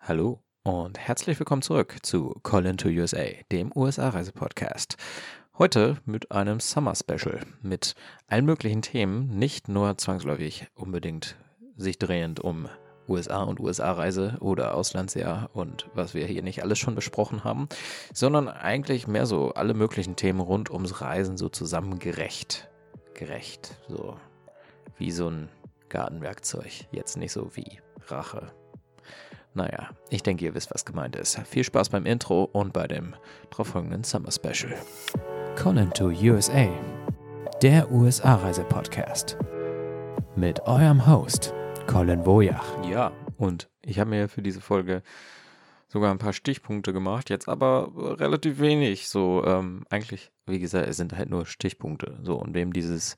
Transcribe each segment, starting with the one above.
Hallo und herzlich willkommen zurück zu Colin to USA, dem USA-Reise-Podcast. Heute mit einem Summer Special mit allen möglichen Themen, nicht nur zwangsläufig unbedingt sich drehend um USA und USA-Reise oder Auslandsjahr und was wir hier nicht alles schon besprochen haben, sondern eigentlich mehr so alle möglichen Themen rund ums Reisen so zusammengerecht. Gerecht, so wie so ein Gartenwerkzeug. Jetzt nicht so wie Rache. Naja, ich denke, ihr wisst, was gemeint ist. Viel Spaß beim Intro und bei dem darauf folgenden Summer Special. Colin to USA, der USA-Reise-Podcast. Mit eurem Host, Colin Wojach. Ja, und ich habe mir für diese Folge sogar ein paar Stichpunkte gemacht, jetzt aber relativ wenig. So, ähm, eigentlich, wie gesagt, es sind halt nur Stichpunkte. So, und wem dieses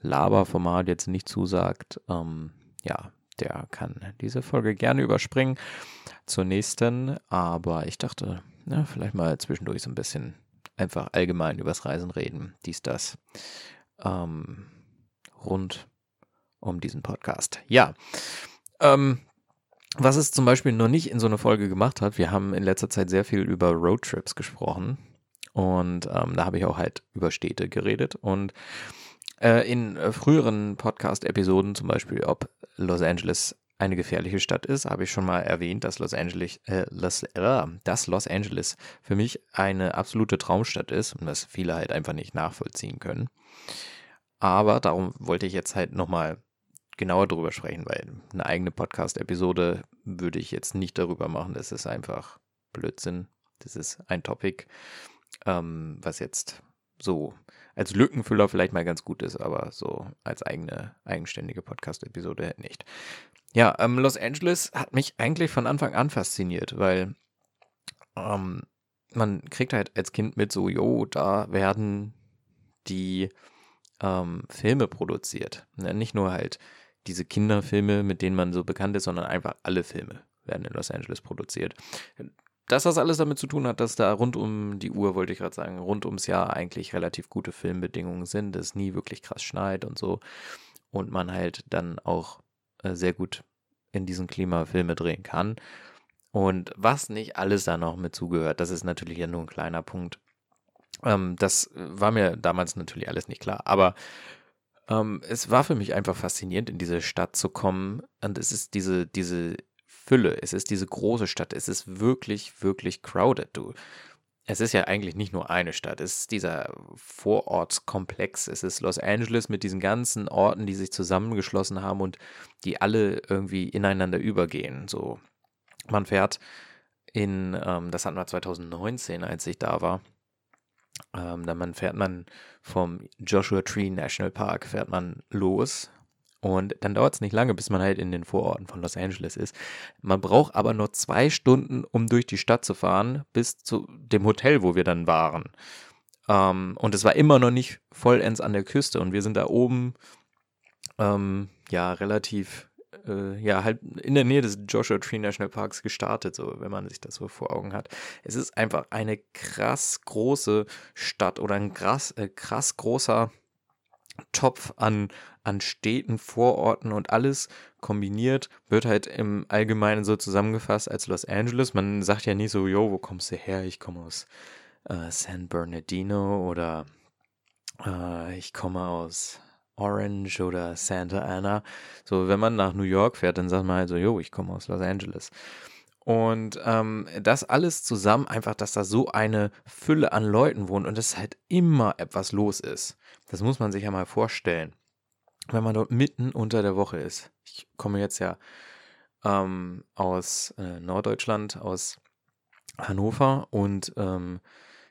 Laberformat jetzt nicht zusagt, ähm, ja, der kann diese Folge gerne überspringen zur nächsten. Aber ich dachte, na, vielleicht mal zwischendurch so ein bisschen einfach allgemein übers Reisen reden, dies, das. Ähm, rund um diesen Podcast. Ja. Ähm, was es zum Beispiel noch nicht in so einer Folge gemacht hat, wir haben in letzter Zeit sehr viel über Roadtrips gesprochen. Und ähm, da habe ich auch halt über Städte geredet. Und äh, in äh, früheren Podcast-Episoden, zum Beispiel, ob Los Angeles eine gefährliche Stadt ist, habe ich schon mal erwähnt, dass Los Angeles, äh, Los, äh, dass Los Angeles für mich eine absolute Traumstadt ist und das viele halt einfach nicht nachvollziehen können. Aber darum wollte ich jetzt halt nochmal genauer drüber sprechen, weil eine eigene Podcast-Episode würde ich jetzt nicht darüber machen. Das ist einfach Blödsinn. Das ist ein Topic, ähm, was jetzt so als Lückenfüller vielleicht mal ganz gut ist, aber so als eigene, eigenständige Podcast-Episode nicht. Ja, ähm, Los Angeles hat mich eigentlich von Anfang an fasziniert, weil ähm, man kriegt halt als Kind mit so, jo, da werden die ähm, Filme produziert. Ne? Nicht nur halt diese Kinderfilme, mit denen man so bekannt ist, sondern einfach alle Filme werden in Los Angeles produziert dass das alles damit zu tun hat, dass da rund um die Uhr, wollte ich gerade sagen, rund ums Jahr eigentlich relativ gute Filmbedingungen sind, es nie wirklich krass schneit und so. Und man halt dann auch äh, sehr gut in diesem Klima Filme drehen kann. Und was nicht alles da noch mit zugehört, das ist natürlich ja nur ein kleiner Punkt. Ähm, das war mir damals natürlich alles nicht klar. Aber ähm, es war für mich einfach faszinierend, in diese Stadt zu kommen. Und es ist diese, diese Fülle. Es ist diese große Stadt. Es ist wirklich, wirklich crowded. Du, es ist ja eigentlich nicht nur eine Stadt. Es ist dieser Vorortskomplex. Es ist Los Angeles mit diesen ganzen Orten, die sich zusammengeschlossen haben und die alle irgendwie ineinander übergehen. So, man fährt in, ähm, das hatten wir 2019, als ich da war. Ähm, dann fährt man vom Joshua Tree National Park fährt man los und dann dauert es nicht lange, bis man halt in den Vororten von Los Angeles ist. Man braucht aber nur zwei Stunden, um durch die Stadt zu fahren, bis zu dem Hotel, wo wir dann waren. Ähm, und es war immer noch nicht vollends an der Küste. Und wir sind da oben, ähm, ja, relativ, äh, ja, halt in der Nähe des Joshua Tree National Parks gestartet, so, wenn man sich das so vor Augen hat. Es ist einfach eine krass große Stadt oder ein krass, äh, krass großer Topf an, an Städten, Vororten und alles kombiniert, wird halt im Allgemeinen so zusammengefasst als Los Angeles. Man sagt ja nie so, yo, wo kommst du her? Ich komme aus äh, San Bernardino oder äh, ich komme aus Orange oder Santa Ana. So, wenn man nach New York fährt, dann sagt man halt so, yo, ich komme aus Los Angeles. Und ähm, das alles zusammen, einfach, dass da so eine Fülle an Leuten wohnt und es halt immer etwas los ist. Das muss man sich ja mal vorstellen, wenn man dort mitten unter der Woche ist. Ich komme jetzt ja ähm, aus äh, Norddeutschland, aus Hannover und ähm,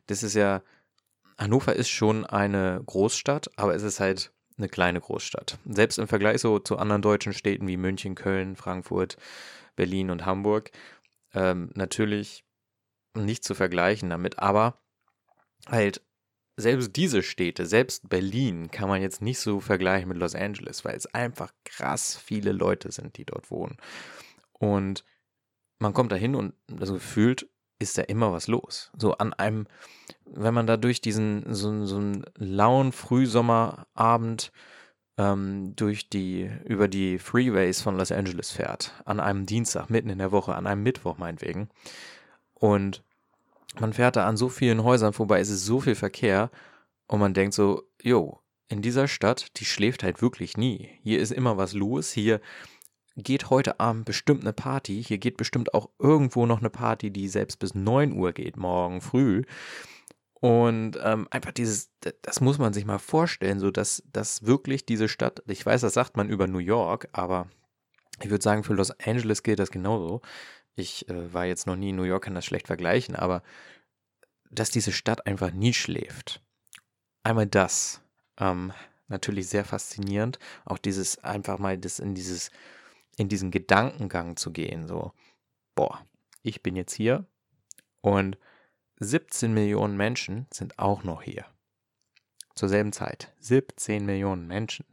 das ist ja, Hannover ist schon eine Großstadt, aber es ist halt eine kleine Großstadt. Selbst im Vergleich so zu anderen deutschen Städten wie München, Köln, Frankfurt, Berlin und Hamburg ähm, natürlich nicht zu vergleichen damit, aber halt selbst diese Städte, selbst Berlin, kann man jetzt nicht so vergleichen mit Los Angeles, weil es einfach krass viele Leute sind, die dort wohnen. Und man kommt da hin und also gefühlt ist da immer was los. So an einem, wenn man da durch diesen, so, so einen lauen Frühsommerabend ähm, durch die, über die Freeways von Los Angeles fährt, an einem Dienstag, mitten in der Woche, an einem Mittwoch meinetwegen. Und man fährt da an so vielen Häusern vorbei, es ist so viel Verkehr und man denkt so, jo, in dieser Stadt, die schläft halt wirklich nie. Hier ist immer was los, hier geht heute Abend bestimmt eine Party, hier geht bestimmt auch irgendwo noch eine Party, die selbst bis 9 Uhr geht, morgen früh. Und ähm, einfach dieses, das muss man sich mal vorstellen, so dass, dass wirklich diese Stadt, ich weiß, das sagt man über New York, aber ich würde sagen, für Los Angeles gilt das genauso. Ich äh, war jetzt noch nie in New York, kann das schlecht vergleichen, aber dass diese Stadt einfach nie schläft. Einmal das, ähm, natürlich sehr faszinierend, auch dieses einfach mal das in dieses, in diesen Gedankengang zu gehen, so, boah, ich bin jetzt hier und 17 Millionen Menschen sind auch noch hier. Zur selben Zeit. 17 Millionen Menschen.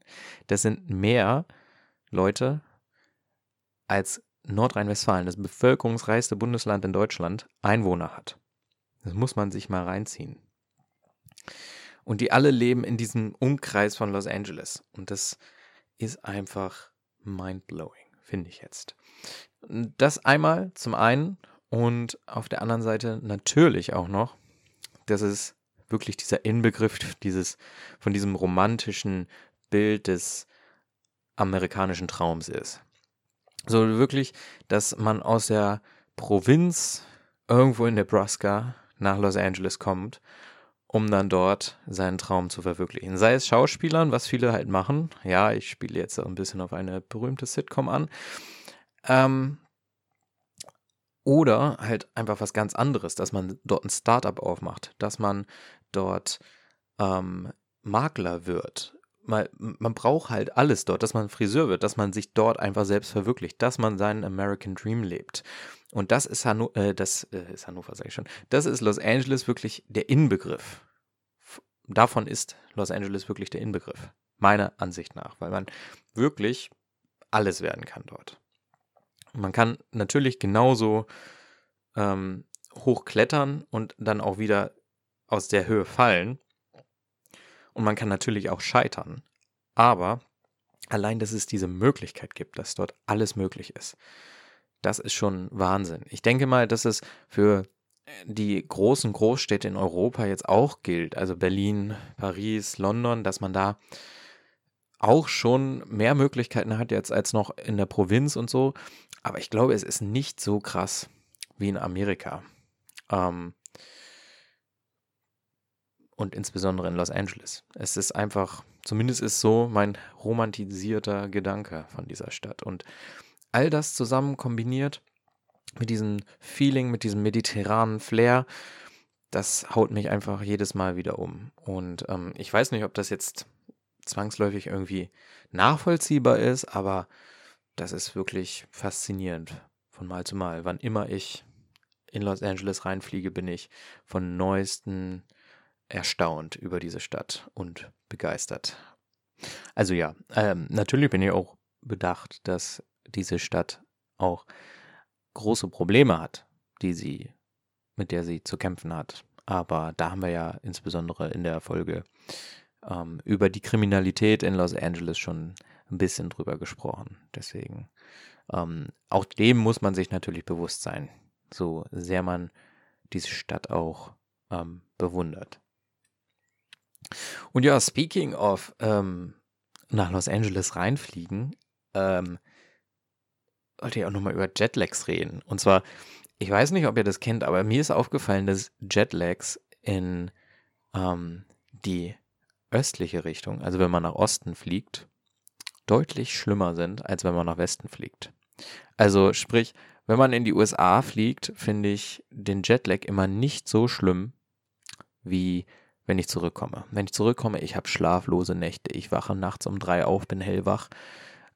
Das sind mehr Leute als Nordrhein-Westfalen, das bevölkerungsreichste Bundesland in Deutschland, Einwohner hat. Das muss man sich mal reinziehen. Und die alle leben in diesem Umkreis von Los Angeles. Und das ist einfach mind-blowing, finde ich jetzt. Das einmal zum einen und auf der anderen Seite natürlich auch noch, dass es wirklich dieser Inbegriff dieses, von diesem romantischen Bild des amerikanischen Traums ist. So wirklich, dass man aus der Provinz irgendwo in Nebraska nach Los Angeles kommt, um dann dort seinen Traum zu verwirklichen. Sei es Schauspielern, was viele halt machen. Ja, ich spiele jetzt ein bisschen auf eine berühmte Sitcom an. Ähm, oder halt einfach was ganz anderes, dass man dort ein Startup aufmacht, dass man dort ähm, Makler wird. Man, man braucht halt alles dort, dass man Friseur wird, dass man sich dort einfach selbst verwirklicht, dass man seinen American Dream lebt. Und das ist, Hanno äh, das äh, ist Hannover, sage ich schon. Das ist Los Angeles wirklich der Inbegriff. Davon ist Los Angeles wirklich der Inbegriff. Meiner Ansicht nach, weil man wirklich alles werden kann dort. Man kann natürlich genauso ähm, hoch klettern und dann auch wieder aus der Höhe fallen. Und man kann natürlich auch scheitern. Aber allein, dass es diese Möglichkeit gibt, dass dort alles möglich ist, das ist schon Wahnsinn. Ich denke mal, dass es für die großen Großstädte in Europa jetzt auch gilt, also Berlin, Paris, London, dass man da auch schon mehr Möglichkeiten hat jetzt als noch in der Provinz und so. Aber ich glaube, es ist nicht so krass wie in Amerika. Ähm, und insbesondere in Los Angeles. Es ist einfach, zumindest ist so mein romantisierter Gedanke von dieser Stadt. Und all das zusammen kombiniert mit diesem Feeling, mit diesem mediterranen Flair, das haut mich einfach jedes Mal wieder um. Und ähm, ich weiß nicht, ob das jetzt zwangsläufig irgendwie nachvollziehbar ist, aber das ist wirklich faszinierend von Mal zu Mal. Wann immer ich in Los Angeles reinfliege, bin ich von neuesten erstaunt über diese Stadt und begeistert. Also ja, ähm, natürlich bin ich auch bedacht, dass diese Stadt auch große Probleme hat, die sie, mit der sie zu kämpfen hat. Aber da haben wir ja insbesondere in der Folge ähm, über die Kriminalität in Los Angeles schon ein bisschen drüber gesprochen. Deswegen, ähm, auch dem muss man sich natürlich bewusst sein, so sehr man diese Stadt auch ähm, bewundert. Und ja, speaking of ähm, nach Los Angeles reinfliegen, ähm, wollte ich auch nochmal über Jetlags reden. Und zwar, ich weiß nicht, ob ihr das kennt, aber mir ist aufgefallen, dass Jetlags in ähm, die östliche Richtung, also wenn man nach Osten fliegt, deutlich schlimmer sind, als wenn man nach Westen fliegt. Also sprich, wenn man in die USA fliegt, finde ich den Jetlag immer nicht so schlimm, wie wenn ich zurückkomme. Wenn ich zurückkomme, ich habe schlaflose Nächte. Ich wache nachts um drei auf, bin hellwach.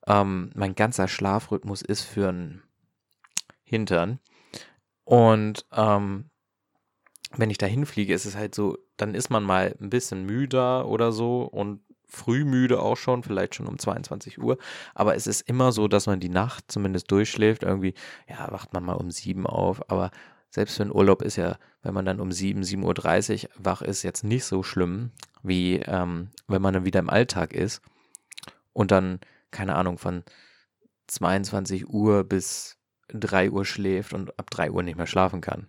Ähm, mein ganzer Schlafrhythmus ist für einen Hintern. Und ähm, wenn ich da hinfliege, ist es halt so, dann ist man mal ein bisschen müder oder so und früh müde auch schon, vielleicht schon um 22 Uhr. Aber es ist immer so, dass man die Nacht zumindest durchschläft. Irgendwie, ja, wacht man mal um sieben auf. Aber selbst für einen Urlaub ist ja, wenn man dann um sieben, 7.30 Uhr wach ist, jetzt nicht so schlimm, wie ähm, wenn man dann wieder im Alltag ist. und dann, keine Ahnung, von 22 Uhr bis 3 Uhr schläft und ab 3 Uhr nicht mehr schlafen kann.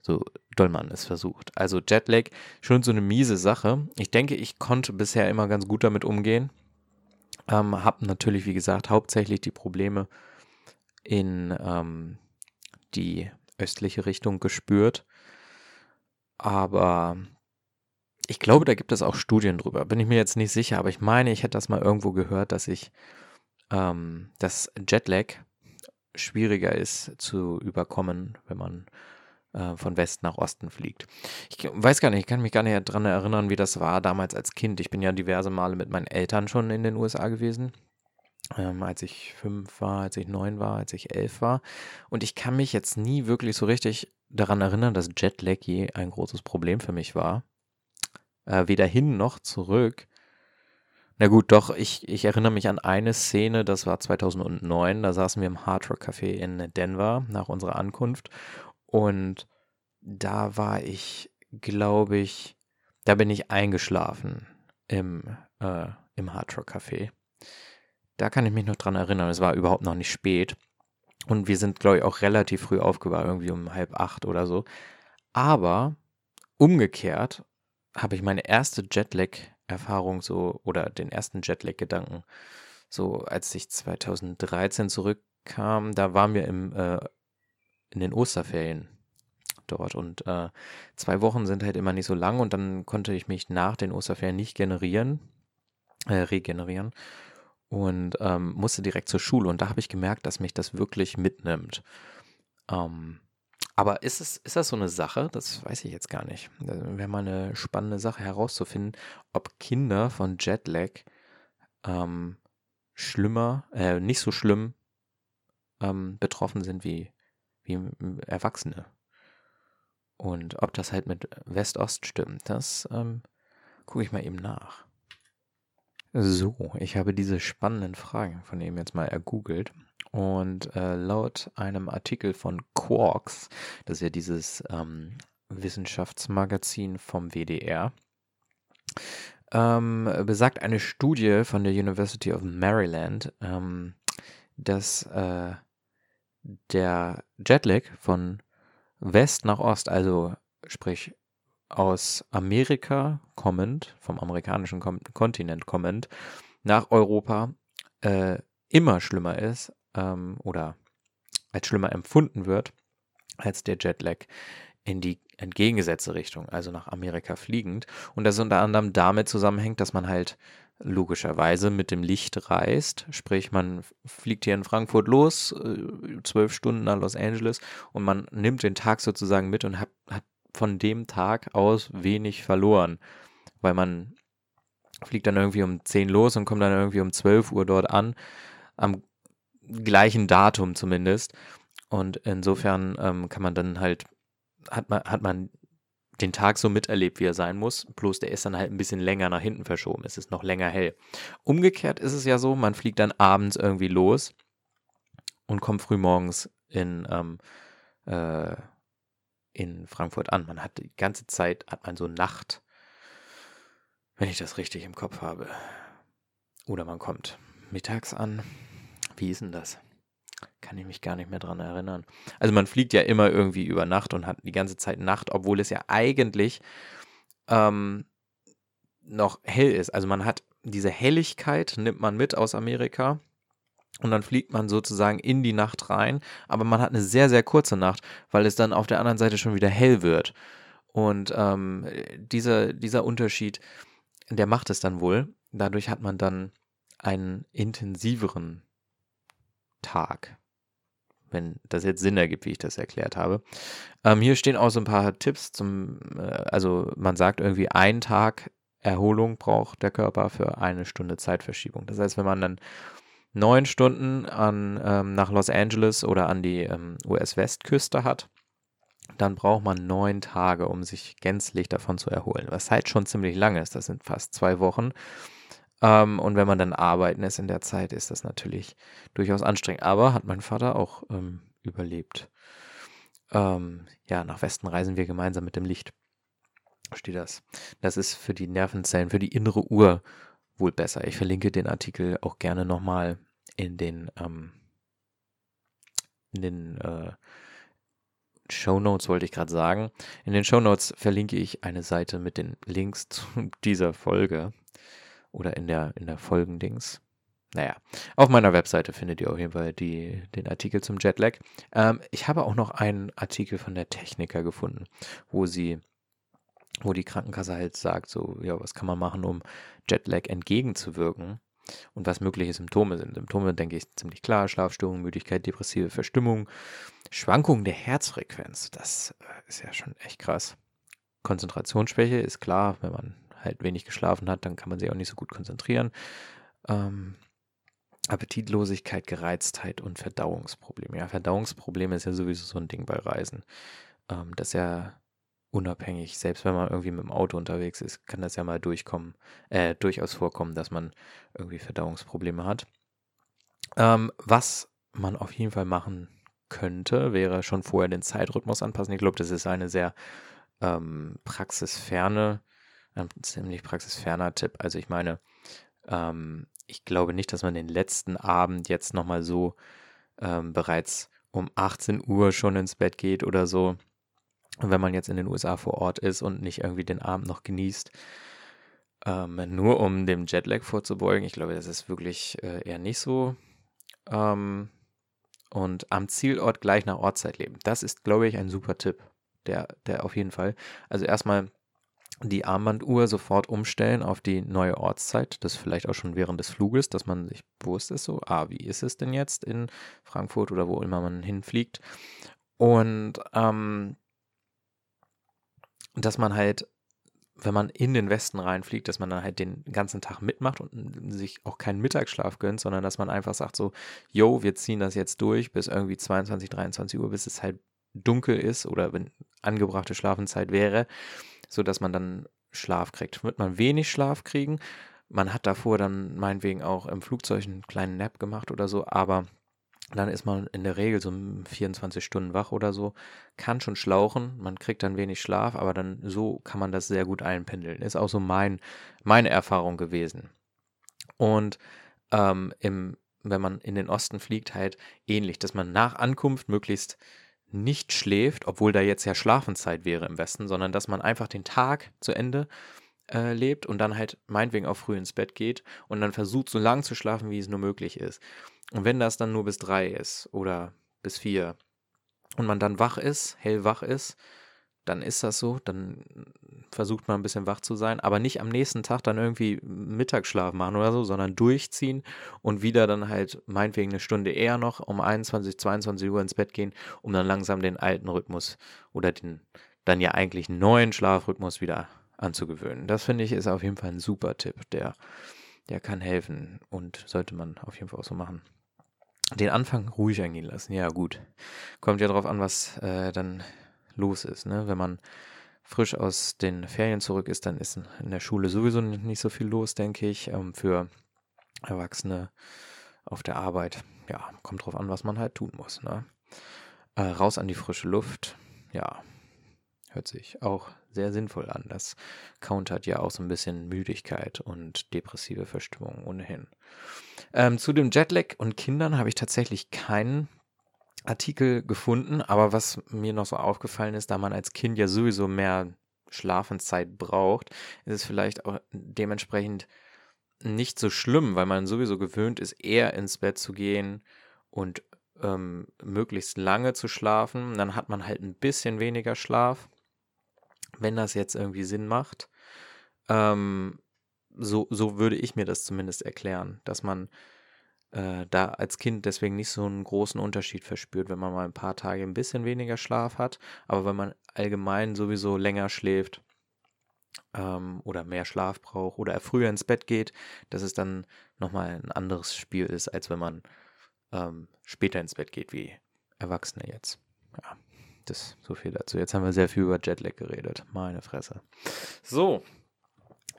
So doll man es versucht. Also Jetlag, schon so eine miese Sache. Ich denke, ich konnte bisher immer ganz gut damit umgehen. Ähm, hab natürlich, wie gesagt, hauptsächlich die Probleme in ähm, die östliche Richtung gespürt. Aber ich glaube, da gibt es auch Studien drüber. Bin ich mir jetzt nicht sicher, aber ich meine, ich hätte das mal irgendwo gehört, dass ich ähm, dass Jetlag schwieriger ist zu überkommen, wenn man äh, von West nach Osten fliegt. Ich weiß gar nicht, ich kann mich gar nicht daran erinnern, wie das war damals als Kind. Ich bin ja diverse Male mit meinen Eltern schon in den USA gewesen. Ähm, als ich fünf war, als ich neun war, als ich elf war. Und ich kann mich jetzt nie wirklich so richtig daran erinnern, dass Jetlag je ein großes Problem für mich war. Äh, weder hin noch zurück. Na gut, doch, ich, ich erinnere mich an eine Szene, das war 2009, da saßen wir im Hard Rock Café in Denver nach unserer Ankunft und da war ich, glaube ich, da bin ich eingeschlafen im, äh, im Hard Rock Café. Da kann ich mich noch dran erinnern, es war überhaupt noch nicht spät. Und wir sind, glaube ich, auch relativ früh aufgewacht, irgendwie um halb acht oder so. Aber umgekehrt habe ich meine erste Jetlag-Erfahrung so oder den ersten Jetlag-Gedanken so, als ich 2013 zurückkam, da waren wir im, äh, in den Osterferien dort und äh, zwei Wochen sind halt immer nicht so lang und dann konnte ich mich nach den Osterferien nicht generieren, äh, regenerieren und ähm, musste direkt zur Schule und da habe ich gemerkt, dass mich das wirklich mitnimmt. Ähm, aber ist, es, ist das so eine Sache? Das weiß ich jetzt gar nicht. Wäre mal eine spannende Sache herauszufinden, ob Kinder von Jetlag ähm, schlimmer, äh, nicht so schlimm ähm, betroffen sind wie, wie Erwachsene. Und ob das halt mit West-Ost stimmt, das ähm, gucke ich mal eben nach. So, ich habe diese spannenden Fragen von eben jetzt mal ergoogelt und äh, laut einem Artikel von Quarks, das ist ja dieses ähm, Wissenschaftsmagazin vom WDR, ähm, besagt eine Studie von der University of Maryland, ähm, dass äh, der Jetlag von West nach Ost, also sprich aus Amerika kommend, vom amerikanischen Kontinent kommend, nach Europa äh, immer schlimmer ist ähm, oder als schlimmer empfunden wird als der Jetlag in die entgegengesetzte Richtung, also nach Amerika fliegend. Und das unter anderem damit zusammenhängt, dass man halt logischerweise mit dem Licht reist. Sprich, man fliegt hier in Frankfurt los, äh, zwölf Stunden nach Los Angeles und man nimmt den Tag sozusagen mit und hat, hat von dem Tag aus wenig verloren, weil man fliegt dann irgendwie um 10 los und kommt dann irgendwie um 12 Uhr dort an, am gleichen Datum zumindest. Und insofern ähm, kann man dann halt, hat man, hat man den Tag so miterlebt, wie er sein muss, bloß der ist dann halt ein bisschen länger nach hinten verschoben, es ist noch länger hell. Umgekehrt ist es ja so, man fliegt dann abends irgendwie los und kommt früh morgens in, ähm, äh, in Frankfurt an. Man hat die ganze Zeit, hat man so Nacht, wenn ich das richtig im Kopf habe. Oder man kommt mittags an. Wie ist denn das? Kann ich mich gar nicht mehr dran erinnern. Also man fliegt ja immer irgendwie über Nacht und hat die ganze Zeit Nacht, obwohl es ja eigentlich ähm, noch hell ist. Also man hat diese Helligkeit, nimmt man mit aus Amerika und dann fliegt man sozusagen in die Nacht rein, aber man hat eine sehr, sehr kurze Nacht, weil es dann auf der anderen Seite schon wieder hell wird. Und ähm, dieser, dieser Unterschied, der macht es dann wohl. Dadurch hat man dann einen intensiveren Tag. Wenn das jetzt Sinn ergibt, wie ich das erklärt habe. Ähm, hier stehen auch so ein paar Tipps zum, äh, also man sagt irgendwie, ein Tag Erholung braucht der Körper für eine Stunde Zeitverschiebung. Das heißt, wenn man dann neun Stunden an, ähm, nach Los Angeles oder an die ähm, US-Westküste hat, dann braucht man neun Tage, um sich gänzlich davon zu erholen. Was halt schon ziemlich lang ist, das sind fast zwei Wochen. Ähm, und wenn man dann arbeiten ist in der Zeit, ist das natürlich durchaus anstrengend. Aber hat mein Vater auch ähm, überlebt. Ähm, ja, nach Westen reisen wir gemeinsam mit dem Licht. Steht das. Das ist für die Nervenzellen, für die innere Uhr wohl besser. Ich verlinke den Artikel auch gerne nochmal in den, ähm, in den äh, Show Notes wollte ich gerade sagen. In den Show Notes verlinke ich eine Seite mit den Links zu dieser Folge oder in der, in der Folgendings. Naja, auf meiner Webseite findet ihr auf jeden Fall die, den Artikel zum Jetlag. Ähm, ich habe auch noch einen Artikel von der Techniker gefunden, wo sie, wo die Krankenkasse halt sagt, so, ja, was kann man machen, um Jetlag entgegenzuwirken und was mögliche Symptome sind. Symptome, denke ich, ziemlich klar, Schlafstörungen, Müdigkeit, depressive Verstimmung, Schwankungen der Herzfrequenz, das äh, ist ja schon echt krass. Konzentrationsschwäche ist klar, wenn man halt wenig geschlafen hat, dann kann man sich auch nicht so gut konzentrieren. Ähm, Appetitlosigkeit, Gereiztheit und Verdauungsprobleme. Ja, Verdauungsprobleme ist ja sowieso so ein Ding bei Reisen. Ähm, das ist ja unabhängig, selbst wenn man irgendwie mit dem Auto unterwegs ist, kann das ja mal durchkommen, äh, durchaus vorkommen, dass man irgendwie Verdauungsprobleme hat. Ähm, was man auf jeden Fall machen könnte, wäre schon vorher den Zeitrhythmus anpassen. Ich glaube, das ist eine sehr ähm, praxisferne, ein ziemlich praxisferner Tipp. Also ich meine, ähm, ich glaube nicht, dass man den letzten Abend jetzt nochmal so ähm, bereits um 18 Uhr schon ins Bett geht oder so. Wenn man jetzt in den USA vor Ort ist und nicht irgendwie den Abend noch genießt, ähm, nur um dem Jetlag vorzubeugen. Ich glaube, das ist wirklich äh, eher nicht so. Ähm, und am Zielort gleich nach Ortszeit leben. Das ist, glaube ich, ein super Tipp. Der, der auf jeden Fall. Also erstmal die Armbanduhr sofort umstellen auf die neue Ortszeit. Das vielleicht auch schon während des Fluges, dass man sich bewusst ist, so, ah, wie ist es denn jetzt in Frankfurt oder wo immer man hinfliegt? Und ähm, dass man halt, wenn man in den Westen reinfliegt, dass man dann halt den ganzen Tag mitmacht und sich auch keinen Mittagsschlaf gönnt, sondern dass man einfach sagt so, yo, wir ziehen das jetzt durch bis irgendwie 22, 23 Uhr, bis es halt dunkel ist oder wenn angebrachte Schlafenszeit wäre sodass man dann Schlaf kriegt. Wird man wenig Schlaf kriegen, man hat davor dann meinetwegen auch im Flugzeug einen kleinen Nap gemacht oder so, aber dann ist man in der Regel so 24 Stunden wach oder so, kann schon schlauchen, man kriegt dann wenig Schlaf, aber dann so kann man das sehr gut einpendeln. Ist auch so mein, meine Erfahrung gewesen. Und ähm, im, wenn man in den Osten fliegt, halt ähnlich, dass man nach Ankunft möglichst nicht schläft, obwohl da jetzt ja Schlafenszeit wäre im Westen, sondern dass man einfach den Tag zu Ende äh, lebt und dann halt meinetwegen auch früh ins Bett geht und dann versucht, so lang zu schlafen, wie es nur möglich ist. Und wenn das dann nur bis drei ist oder bis vier und man dann wach ist, hellwach ist, dann ist das so, dann versucht man ein bisschen wach zu sein, aber nicht am nächsten Tag dann irgendwie Mittagsschlaf machen oder so, sondern durchziehen und wieder dann halt meinetwegen eine Stunde eher noch um 21, 22 Uhr ins Bett gehen, um dann langsam den alten Rhythmus oder den dann ja eigentlich neuen Schlafrhythmus wieder anzugewöhnen. Das finde ich ist auf jeden Fall ein super Tipp, der, der kann helfen und sollte man auf jeden Fall auch so machen. Den Anfang ruhig angehen lassen, ja gut. Kommt ja drauf an, was äh, dann los ist. Ne? Wenn man frisch aus den Ferien zurück ist, dann ist in der Schule sowieso nicht so viel los, denke ich. Ähm, für Erwachsene auf der Arbeit, ja, kommt drauf an, was man halt tun muss. Ne? Äh, raus an die frische Luft, ja, hört sich auch sehr sinnvoll an. Das countert ja auch so ein bisschen Müdigkeit und depressive Verstimmung ohnehin. Ähm, zu dem Jetlag und Kindern habe ich tatsächlich keinen Artikel gefunden, aber was mir noch so aufgefallen ist, da man als Kind ja sowieso mehr Schlafenszeit braucht, ist es vielleicht auch dementsprechend nicht so schlimm, weil man sowieso gewöhnt ist, eher ins Bett zu gehen und ähm, möglichst lange zu schlafen. Dann hat man halt ein bisschen weniger Schlaf, wenn das jetzt irgendwie Sinn macht. Ähm, so, so würde ich mir das zumindest erklären, dass man äh, da als Kind deswegen nicht so einen großen Unterschied verspürt, wenn man mal ein paar Tage ein bisschen weniger Schlaf hat, aber wenn man allgemein sowieso länger schläft ähm, oder mehr Schlaf braucht oder früher ins Bett geht, dass es dann nochmal ein anderes Spiel ist, als wenn man ähm, später ins Bett geht, wie Erwachsene jetzt. Ja, das so viel dazu. Jetzt haben wir sehr viel über Jetlag geredet. Meine Fresse. So,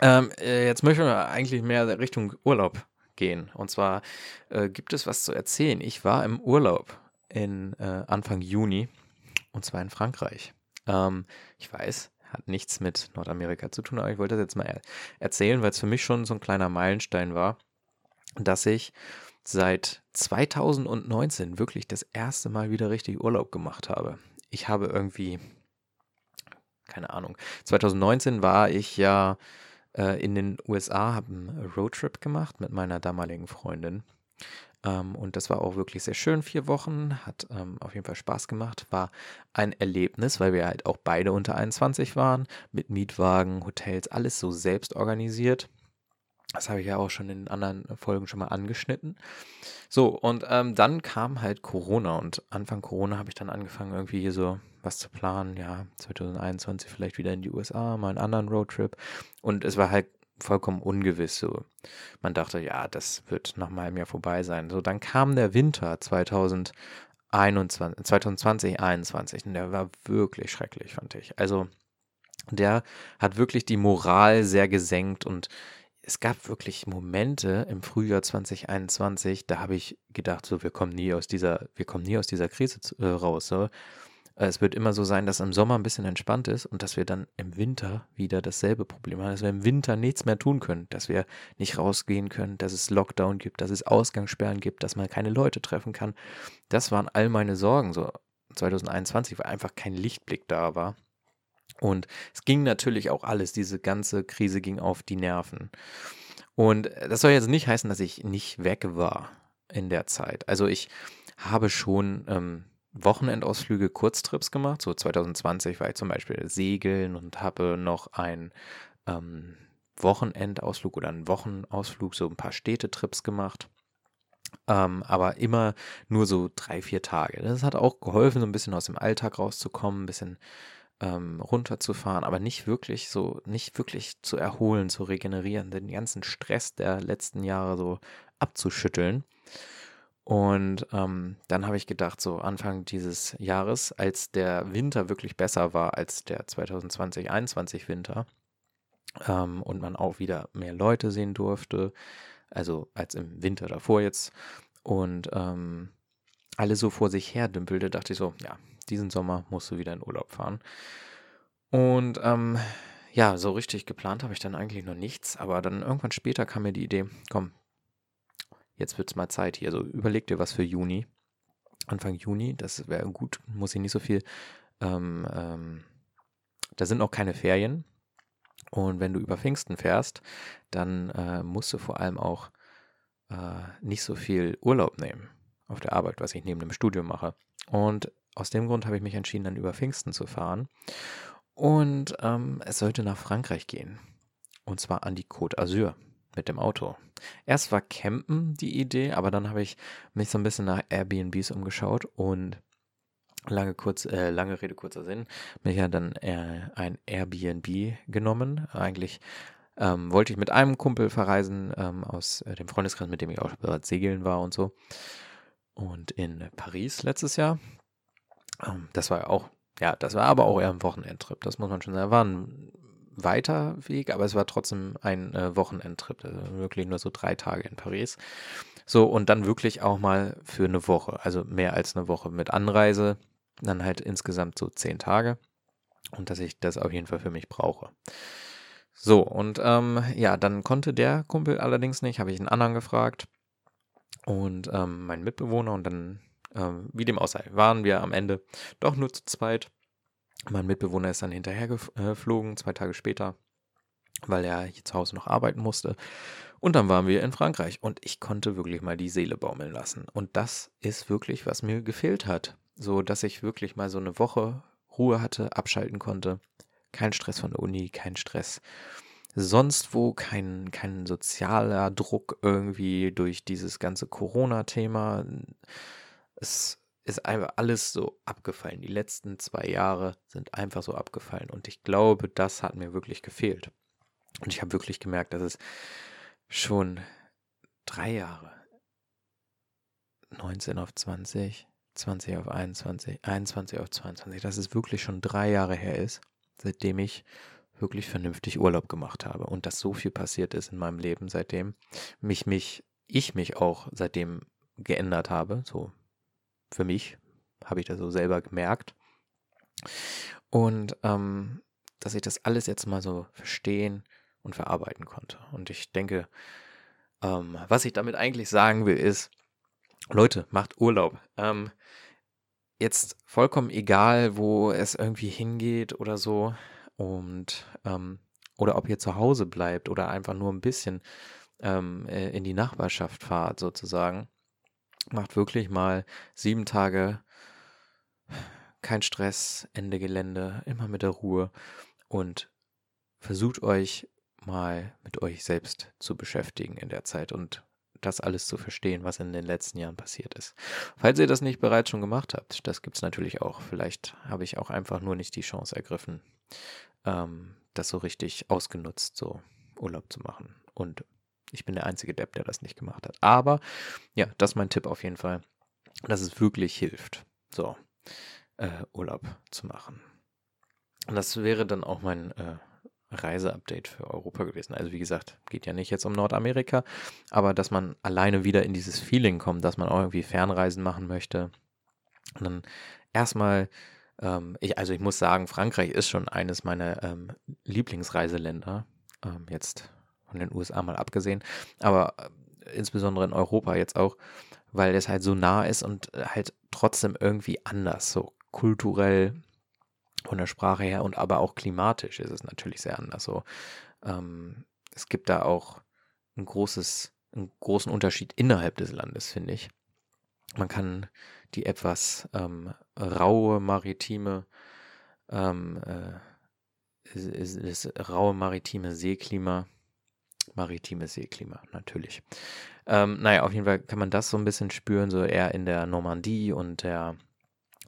ähm, äh, jetzt möchten wir eigentlich mehr Richtung Urlaub gehen. Und zwar äh, gibt es was zu erzählen. Ich war im Urlaub in äh, Anfang Juni und zwar in Frankreich. Ähm, ich weiß, hat nichts mit Nordamerika zu tun, aber ich wollte das jetzt mal er erzählen, weil es für mich schon so ein kleiner Meilenstein war, dass ich seit 2019 wirklich das erste Mal wieder richtig Urlaub gemacht habe. Ich habe irgendwie, keine Ahnung, 2019 war ich ja äh, in den USA, habe einen Roadtrip gemacht mit meiner damaligen Freundin. Ähm, und das war auch wirklich sehr schön, vier Wochen, hat ähm, auf jeden Fall Spaß gemacht, war ein Erlebnis, weil wir halt auch beide unter 21 waren, mit Mietwagen, Hotels, alles so selbst organisiert. Das habe ich ja auch schon in anderen Folgen schon mal angeschnitten. So, und ähm, dann kam halt Corona und Anfang Corona habe ich dann angefangen, irgendwie hier so was zu planen. Ja, 2021 vielleicht wieder in die USA, mal einen anderen Roadtrip. Und es war halt vollkommen ungewiss. So. Man dachte, ja, das wird nach einem Jahr vorbei sein. So, dann kam der Winter 2021, 2020, 2021 und der war wirklich schrecklich, fand ich. Also, der hat wirklich die Moral sehr gesenkt und es gab wirklich Momente im Frühjahr 2021, da habe ich gedacht, so wir kommen nie aus dieser, wir kommen nie aus dieser Krise äh, raus. So. Es wird immer so sein, dass im Sommer ein bisschen entspannt ist und dass wir dann im Winter wieder dasselbe Problem haben, dass wir im Winter nichts mehr tun können, dass wir nicht rausgehen können, dass es Lockdown gibt, dass es Ausgangssperren gibt, dass man keine Leute treffen kann. Das waren all meine Sorgen so 2021, weil einfach kein Lichtblick da war. Und es ging natürlich auch alles, diese ganze Krise ging auf die Nerven. Und das soll jetzt nicht heißen, dass ich nicht weg war in der Zeit. Also ich habe schon ähm, Wochenendausflüge, Kurztrips gemacht. So 2020 war ich zum Beispiel segeln und habe noch einen ähm, Wochenendausflug oder einen Wochenausflug, so ein paar Städtetrips gemacht. Ähm, aber immer nur so drei, vier Tage. Das hat auch geholfen, so ein bisschen aus dem Alltag rauszukommen, ein bisschen ähm, runterzufahren, aber nicht wirklich so, nicht wirklich zu erholen, zu regenerieren, den ganzen Stress der letzten Jahre so abzuschütteln. Und ähm, dann habe ich gedacht, so Anfang dieses Jahres, als der Winter wirklich besser war als der 2020-21 Winter ähm, und man auch wieder mehr Leute sehen durfte, also als im Winter davor jetzt, und ähm, alle so vor sich her dümpelte, dachte ich so, ja, diesen Sommer musst du wieder in Urlaub fahren. Und ähm, ja, so richtig geplant habe ich dann eigentlich noch nichts, aber dann irgendwann später kam mir die Idee, komm, jetzt wird es mal Zeit hier. Also überleg dir was für Juni. Anfang Juni, das wäre gut, muss ich nicht so viel. Ähm, ähm, da sind auch keine Ferien. Und wenn du über Pfingsten fährst, dann äh, musst du vor allem auch äh, nicht so viel Urlaub nehmen auf der Arbeit, was ich neben dem Studium mache. Und aus dem Grund habe ich mich entschieden, dann über Pfingsten zu fahren. Und ähm, es sollte nach Frankreich gehen. Und zwar an die Côte d'Azur mit dem Auto. Erst war Campen die Idee, aber dann habe ich mich so ein bisschen nach Airbnbs umgeschaut und lange, kurz, äh, lange Rede, kurzer Sinn, mich ja dann äh, ein Airbnb genommen. Eigentlich ähm, wollte ich mit einem Kumpel verreisen ähm, aus äh, dem Freundeskreis, mit dem ich auch bereits segeln war und so. Und in Paris letztes Jahr. Ähm, das war auch, ja, das war aber auch eher ein Wochenendtrip. Das muss man schon sagen. War ein weiter Weg, aber es war trotzdem ein äh, Wochenendtrip. Also wirklich nur so drei Tage in Paris. So, und dann wirklich auch mal für eine Woche. Also mehr als eine Woche mit Anreise. Dann halt insgesamt so zehn Tage. Und dass ich das auf jeden Fall für mich brauche. So, und ähm, ja, dann konnte der Kumpel allerdings nicht, habe ich einen anderen gefragt und ähm, meinen Mitbewohner und dann, ähm, wie dem auch sei, waren wir am Ende doch nur zu zweit. Mein Mitbewohner ist dann hinterher geflogen, zwei Tage später, weil er hier zu Hause noch arbeiten musste. Und dann waren wir in Frankreich und ich konnte wirklich mal die Seele baumeln lassen. Und das ist wirklich, was mir gefehlt hat. So, dass ich wirklich mal so eine Woche Ruhe hatte, abschalten konnte. Kein Stress von der Uni, kein Stress sonst wo, kein, kein sozialer Druck irgendwie durch dieses ganze Corona-Thema. Es ist einfach alles so abgefallen. Die letzten zwei Jahre sind einfach so abgefallen. Und ich glaube, das hat mir wirklich gefehlt. Und ich habe wirklich gemerkt, dass es schon drei Jahre, 19 auf 20, 20 auf 21, 21 auf 22, dass es wirklich schon drei Jahre her ist, seitdem ich wirklich vernünftig Urlaub gemacht habe und dass so viel passiert ist in meinem Leben seitdem, mich, mich, ich mich auch seitdem geändert habe, so für mich habe ich das so selber gemerkt. Und ähm, dass ich das alles jetzt mal so verstehen und verarbeiten konnte. Und ich denke, ähm, was ich damit eigentlich sagen will, ist, Leute, macht Urlaub. Ähm, jetzt vollkommen egal, wo es irgendwie hingeht oder so. Und ähm, oder ob ihr zu Hause bleibt oder einfach nur ein bisschen ähm, äh, in die Nachbarschaft fahrt, sozusagen. Macht wirklich mal sieben Tage kein Stress, Ende Gelände, immer mit der Ruhe und versucht euch mal mit euch selbst zu beschäftigen in der Zeit und das alles zu verstehen, was in den letzten Jahren passiert ist. Falls ihr das nicht bereits schon gemacht habt, das gibt es natürlich auch. Vielleicht habe ich auch einfach nur nicht die Chance ergriffen, ähm, das so richtig ausgenutzt, so Urlaub zu machen. Und ich bin der einzige Depp, der das nicht gemacht hat. Aber ja, das ist mein Tipp auf jeden Fall, dass es wirklich hilft, so äh, Urlaub zu machen. Und das wäre dann auch mein äh, Reiseupdate für Europa gewesen. Also wie gesagt, geht ja nicht jetzt um Nordamerika, aber dass man alleine wieder in dieses Feeling kommt, dass man auch irgendwie Fernreisen machen möchte. Und dann erstmal, ähm, ich, also ich muss sagen, Frankreich ist schon eines meiner ähm, Lieblingsreiseländer. Ähm, jetzt von den USA mal abgesehen, aber äh, insbesondere in Europa jetzt auch, weil es halt so nah ist und halt trotzdem irgendwie anders, so kulturell von der Sprache her und aber auch klimatisch ist es natürlich sehr anders. So, ähm, es gibt da auch ein großes, einen großen Unterschied innerhalb des Landes, finde ich. Man kann die etwas ähm, raue maritime ähm, äh, ist raue maritime Seeklima maritime Seeklima, natürlich. Ähm, naja, auf jeden Fall kann man das so ein bisschen spüren, so eher in der Normandie und der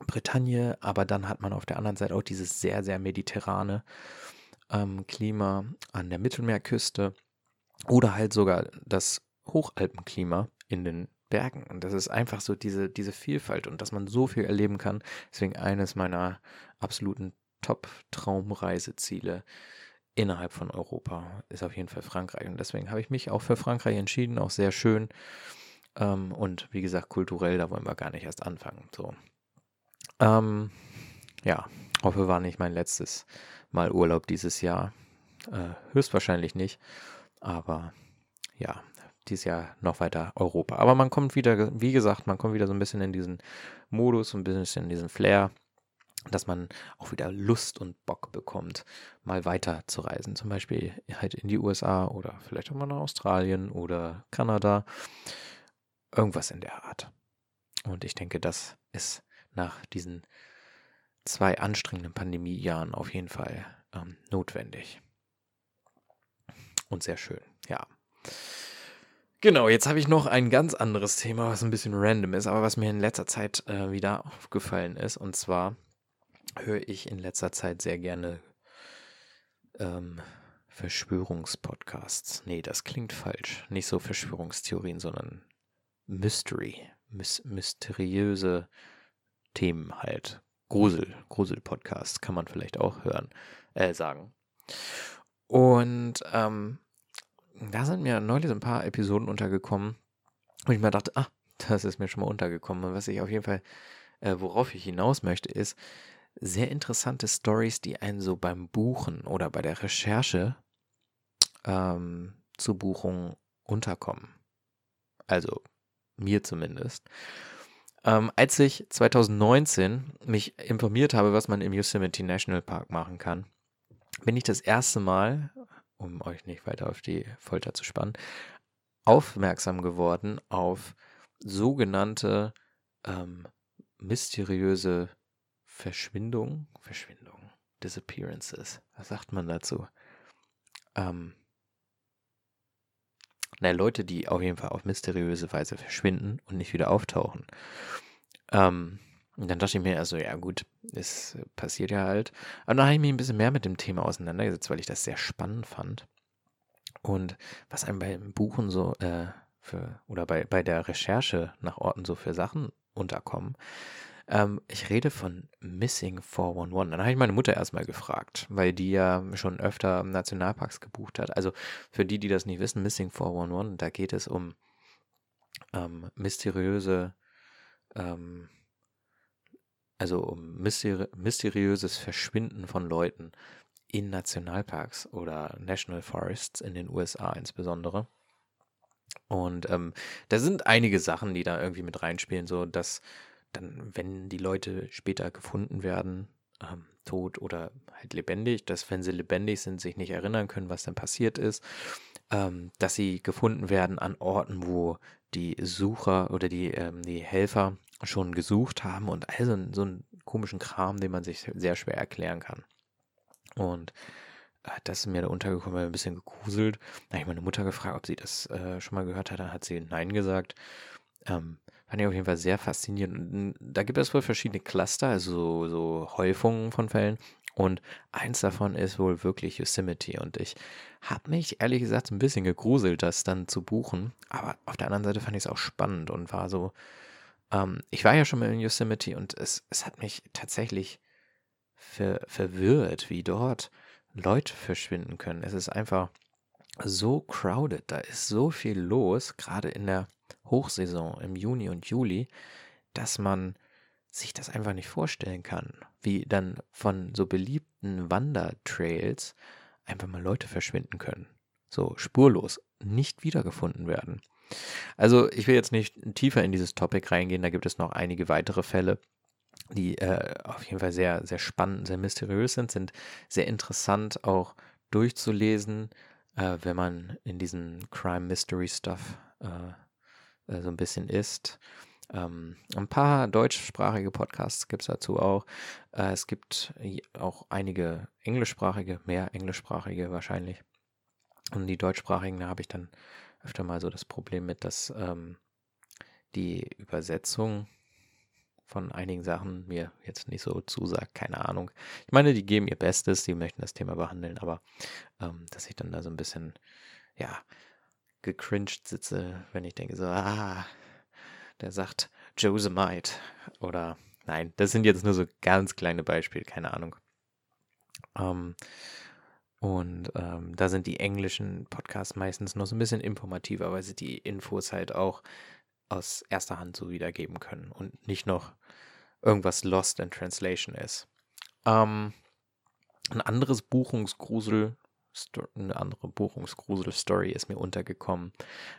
Bretagne, aber dann hat man auf der anderen Seite auch dieses sehr, sehr mediterrane ähm, Klima an der Mittelmeerküste oder halt sogar das Hochalpenklima in den Bergen. Und das ist einfach so diese, diese Vielfalt und dass man so viel erleben kann. Deswegen eines meiner absoluten Top-Traumreiseziele innerhalb von Europa ist auf jeden Fall Frankreich. Und deswegen habe ich mich auch für Frankreich entschieden, auch sehr schön. Ähm, und wie gesagt, kulturell, da wollen wir gar nicht erst anfangen. So. Ähm, ja, hoffe, war nicht mein letztes Mal Urlaub dieses Jahr. Äh, höchstwahrscheinlich nicht. Aber ja, dieses Jahr noch weiter Europa. Aber man kommt wieder, wie gesagt, man kommt wieder so ein bisschen in diesen Modus, ein bisschen in diesen Flair dass man auch wieder Lust und Bock bekommt, mal weiter zu reisen. Zum Beispiel halt in die USA oder vielleicht auch mal nach Australien oder Kanada. Irgendwas in der Art. Und ich denke, das ist nach diesen zwei anstrengenden Pandemiejahren auf jeden Fall ähm, notwendig. Und sehr schön, ja. Genau, jetzt habe ich noch ein ganz anderes Thema, was ein bisschen random ist, aber was mir in letzter Zeit äh, wieder aufgefallen ist. Und zwar höre ich in letzter Zeit sehr gerne ähm, Verschwörungspodcasts. Nee, das klingt falsch. Nicht so Verschwörungstheorien, sondern Mystery. Mys mysteriöse Themen halt. Grusel, Grusel-Podcasts kann man vielleicht auch hören, äh, sagen. Und ähm, da sind mir neulich ein paar Episoden untergekommen, wo ich mir dachte, ah, das ist mir schon mal untergekommen. Und was ich auf jeden Fall, äh, worauf ich hinaus möchte, ist, sehr interessante Stories, die einen so beim Buchen oder bei der Recherche ähm, zu Buchungen unterkommen. Also mir zumindest. Ähm, als ich 2019 mich informiert habe, was man im Yosemite National Park machen kann, bin ich das erste Mal, um euch nicht weiter auf die Folter zu spannen, aufmerksam geworden auf sogenannte ähm, mysteriöse Verschwindung, Verschwindung, Disappearances. Was sagt man dazu? Ähm, na, Leute, die auf jeden Fall auf mysteriöse Weise verschwinden und nicht wieder auftauchen. Ähm, und dann dachte ich mir, also ja gut, es passiert ja halt. Aber dann habe ich mich ein bisschen mehr mit dem Thema auseinandergesetzt, weil ich das sehr spannend fand. Und was einem beim Buchen so äh, für, oder bei, bei der Recherche nach Orten so für Sachen unterkommen, ähm, ich rede von Missing 411. Dann habe ich meine Mutter erstmal gefragt, weil die ja schon öfter Nationalparks gebucht hat. Also für die, die das nicht wissen, Missing 411, da geht es um ähm, mysteriöse, ähm, also um mysteri mysteriöses Verschwinden von Leuten in Nationalparks oder National Forests in den USA insbesondere. Und ähm, da sind einige Sachen, die da irgendwie mit reinspielen, so dass dann, wenn die Leute später gefunden werden, ähm, tot oder halt lebendig, dass wenn sie lebendig sind, sich nicht erinnern können, was dann passiert ist, ähm, dass sie gefunden werden an Orten, wo die Sucher oder die, ähm, die Helfer schon gesucht haben und also so einen komischen Kram, den man sich sehr schwer erklären kann. Und äh, das ist mir da untergekommen, ein bisschen gegruselt. Da habe ich meine Mutter gefragt, ob sie das äh, schon mal gehört hat. Dann hat sie Nein gesagt. Ähm, fand ich auf jeden Fall sehr faszinierend. Und da gibt es wohl verschiedene Cluster, also so Häufungen von Fällen. Und eins davon ist wohl wirklich Yosemite. Und ich habe mich ehrlich gesagt ein bisschen gegruselt, das dann zu buchen. Aber auf der anderen Seite fand ich es auch spannend und war so, ähm, ich war ja schon mal in Yosemite und es, es hat mich tatsächlich ver verwirrt, wie dort Leute verschwinden können. Es ist einfach so crowded, da ist so viel los, gerade in der Hochsaison im Juni und Juli, dass man sich das einfach nicht vorstellen kann, wie dann von so beliebten Wandertrails einfach mal Leute verschwinden können. So spurlos, nicht wiedergefunden werden. Also ich will jetzt nicht tiefer in dieses Topic reingehen, da gibt es noch einige weitere Fälle, die äh, auf jeden Fall sehr, sehr spannend, sehr mysteriös sind, sind sehr interessant auch durchzulesen, äh, wenn man in diesen Crime Mystery Stuff äh, äh so ein bisschen ist. Ähm, ein paar deutschsprachige Podcasts gibt es dazu auch. Äh, es gibt auch einige englischsprachige, mehr englischsprachige wahrscheinlich. Und die deutschsprachigen, da habe ich dann öfter mal so das Problem mit, dass ähm, die Übersetzung von einigen Sachen mir jetzt nicht so zusagt, keine Ahnung. Ich meine, die geben ihr Bestes, die möchten das Thema behandeln, aber ähm, dass ich dann da so ein bisschen, ja, gecringed sitze, wenn ich denke so, ah, der sagt Josemite oder nein, das sind jetzt nur so ganz kleine Beispiele, keine Ahnung. Ähm, und ähm, da sind die englischen Podcasts meistens noch so ein bisschen informativer, weil sie die Infos halt auch aus erster Hand so wiedergeben können und nicht noch irgendwas lost in translation ist. Ähm, ein anderes Buchungsgrusel, eine andere Buchungsgrusel-Story ist mir untergekommen,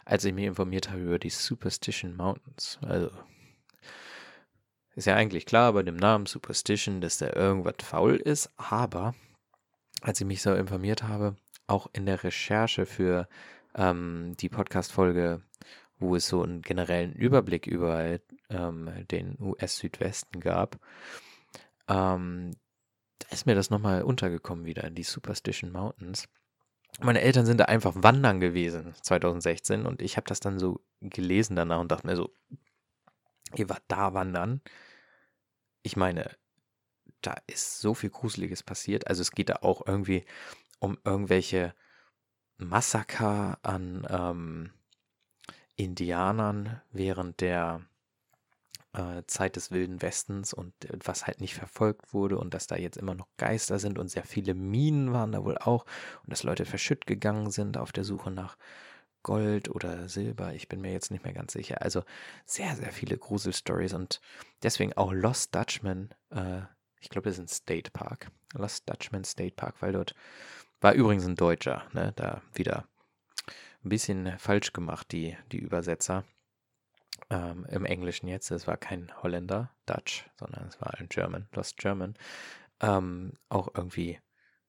als ich mich informiert habe über die Superstition Mountains. Also ist ja eigentlich klar bei dem Namen Superstition, dass da irgendwas faul ist, aber als ich mich so informiert habe, auch in der Recherche für ähm, die Podcast-Folge wo es so einen generellen Überblick über ähm, den US-Südwesten gab, ähm, da ist mir das nochmal untergekommen wieder, die Superstition Mountains. Meine Eltern sind da einfach wandern gewesen 2016 und ich habe das dann so gelesen danach und dachte mir so, ihr wart da wandern. Ich meine, da ist so viel Gruseliges passiert. Also es geht da auch irgendwie um irgendwelche Massaker an ähm, Indianern während der äh, Zeit des Wilden Westens und äh, was halt nicht verfolgt wurde und dass da jetzt immer noch Geister sind und sehr viele Minen waren da wohl auch und dass Leute verschütt gegangen sind auf der Suche nach Gold oder Silber, ich bin mir jetzt nicht mehr ganz sicher. Also sehr, sehr viele Gruselstories und deswegen auch Lost Dutchman, äh, ich glaube, das ist ein State Park. Lost Dutchman State Park, weil dort war übrigens ein Deutscher, ne, da wieder ein bisschen falsch gemacht, die, die Übersetzer. Ähm, Im Englischen jetzt, es war kein Holländer, Dutch, sondern es war ein German, Lost German. Ähm, auch irgendwie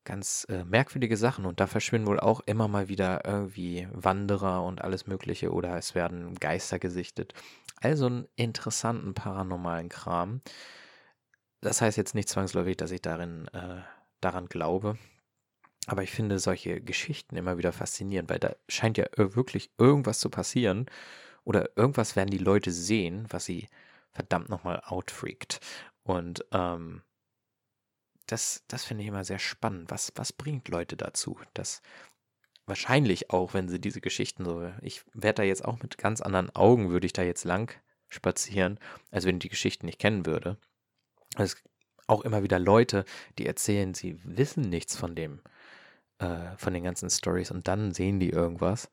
ganz äh, merkwürdige Sachen und da verschwinden wohl auch immer mal wieder irgendwie Wanderer und alles Mögliche oder es werden Geister gesichtet. Also einen interessanten paranormalen Kram. Das heißt jetzt nicht zwangsläufig, dass ich darin äh, daran glaube, aber ich finde solche Geschichten immer wieder faszinierend, weil da scheint ja wirklich irgendwas zu passieren oder irgendwas werden die Leute sehen, was sie verdammt nochmal outfreakt. Und ähm, das, das finde ich immer sehr spannend. Was, was bringt Leute dazu? Das wahrscheinlich auch, wenn sie diese Geschichten so, ich werde da jetzt auch mit ganz anderen Augen, würde ich da jetzt lang spazieren, als wenn ich die Geschichten nicht kennen würde. Es auch immer wieder Leute, die erzählen, sie wissen nichts von dem, äh, von den ganzen Stories und dann sehen die irgendwas.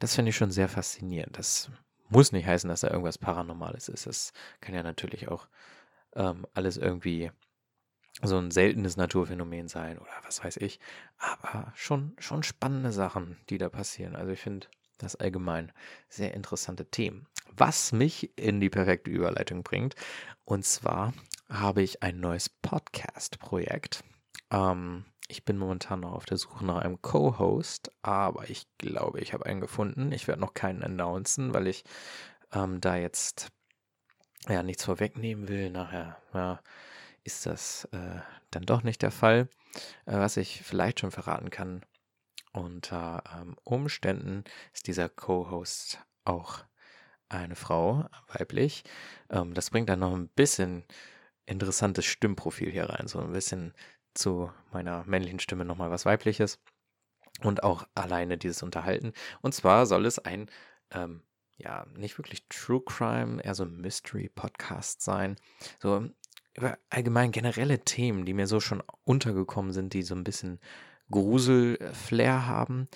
Das finde ich schon sehr faszinierend. Das muss nicht heißen, dass da irgendwas Paranormales ist. Das kann ja natürlich auch ähm, alles irgendwie so ein seltenes Naturphänomen sein oder was weiß ich. Aber schon, schon spannende Sachen, die da passieren. Also ich finde das allgemein sehr interessante Themen. Was mich in die perfekte Überleitung bringt. Und zwar habe ich ein neues Podcast-Projekt. Ähm, ich bin momentan noch auf der Suche nach einem Co-Host, aber ich glaube, ich habe einen gefunden. Ich werde noch keinen announcen, weil ich ähm, da jetzt ja nichts vorwegnehmen will. Nachher ja, ist das äh, dann doch nicht der Fall. Äh, was ich vielleicht schon verraten kann, unter ähm, Umständen ist dieser Co-Host auch eine Frau, weiblich. Ähm, das bringt dann noch ein bisschen interessantes Stimmprofil hier rein, so ein bisschen zu meiner männlichen Stimme nochmal was weibliches und auch alleine dieses Unterhalten. Und zwar soll es ein, ähm, ja, nicht wirklich True Crime, eher so Mystery Podcast sein. So über allgemein generelle Themen, die mir so schon untergekommen sind, die so ein bisschen Grusel-Flair haben.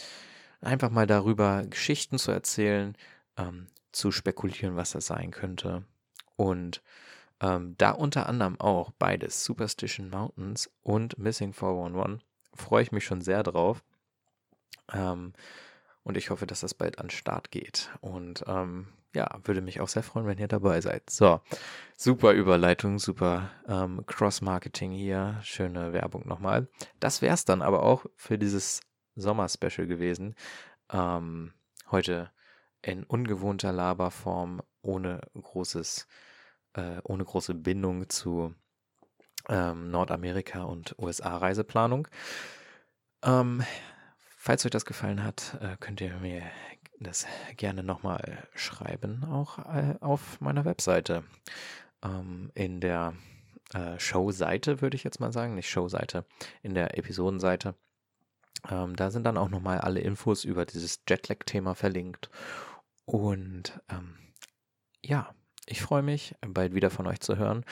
Einfach mal darüber Geschichten zu erzählen, ähm, zu spekulieren, was das sein könnte. Und ähm, da unter anderem auch beides, Superstition Mountains und Missing 411, freue ich mich schon sehr drauf. Ähm, und ich hoffe, dass das bald an Start geht. Und ähm, ja, würde mich auch sehr freuen, wenn ihr dabei seid. So, super Überleitung, super ähm, Cross-Marketing hier. Schöne Werbung nochmal. Das wäre es dann aber auch für dieses Sommer-Special gewesen. Ähm, heute in ungewohnter Laberform, ohne großes, äh, ohne große Bindung zu ähm, Nordamerika und USA-Reiseplanung. Ähm, falls euch das gefallen hat, äh, könnt ihr mir das gerne nochmal schreiben, auch äh, auf meiner Webseite. Ähm, in der äh, Show-Seite, würde ich jetzt mal sagen, nicht Show-Seite, in der Episodenseite. Ähm, da sind dann auch nochmal alle Infos über dieses Jetlag-Thema verlinkt. Und ähm, ja, ich freue mich, bald wieder von euch zu hören.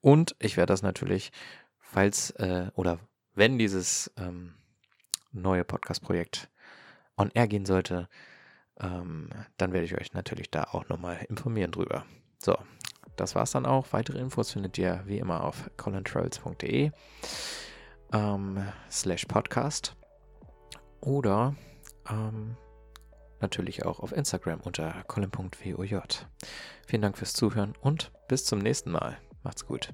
Und ich werde das natürlich, falls äh, oder wenn dieses ähm, neue Podcast-Projekt on air gehen sollte, ähm, dann werde ich euch natürlich da auch nochmal informieren drüber. So, das war's dann auch. Weitere Infos findet ihr wie immer auf colintrolls.de ähm, slash podcast oder ähm, natürlich auch auf Instagram unter colin.woj. Vielen Dank fürs Zuhören und bis zum nächsten Mal. Macht's gut.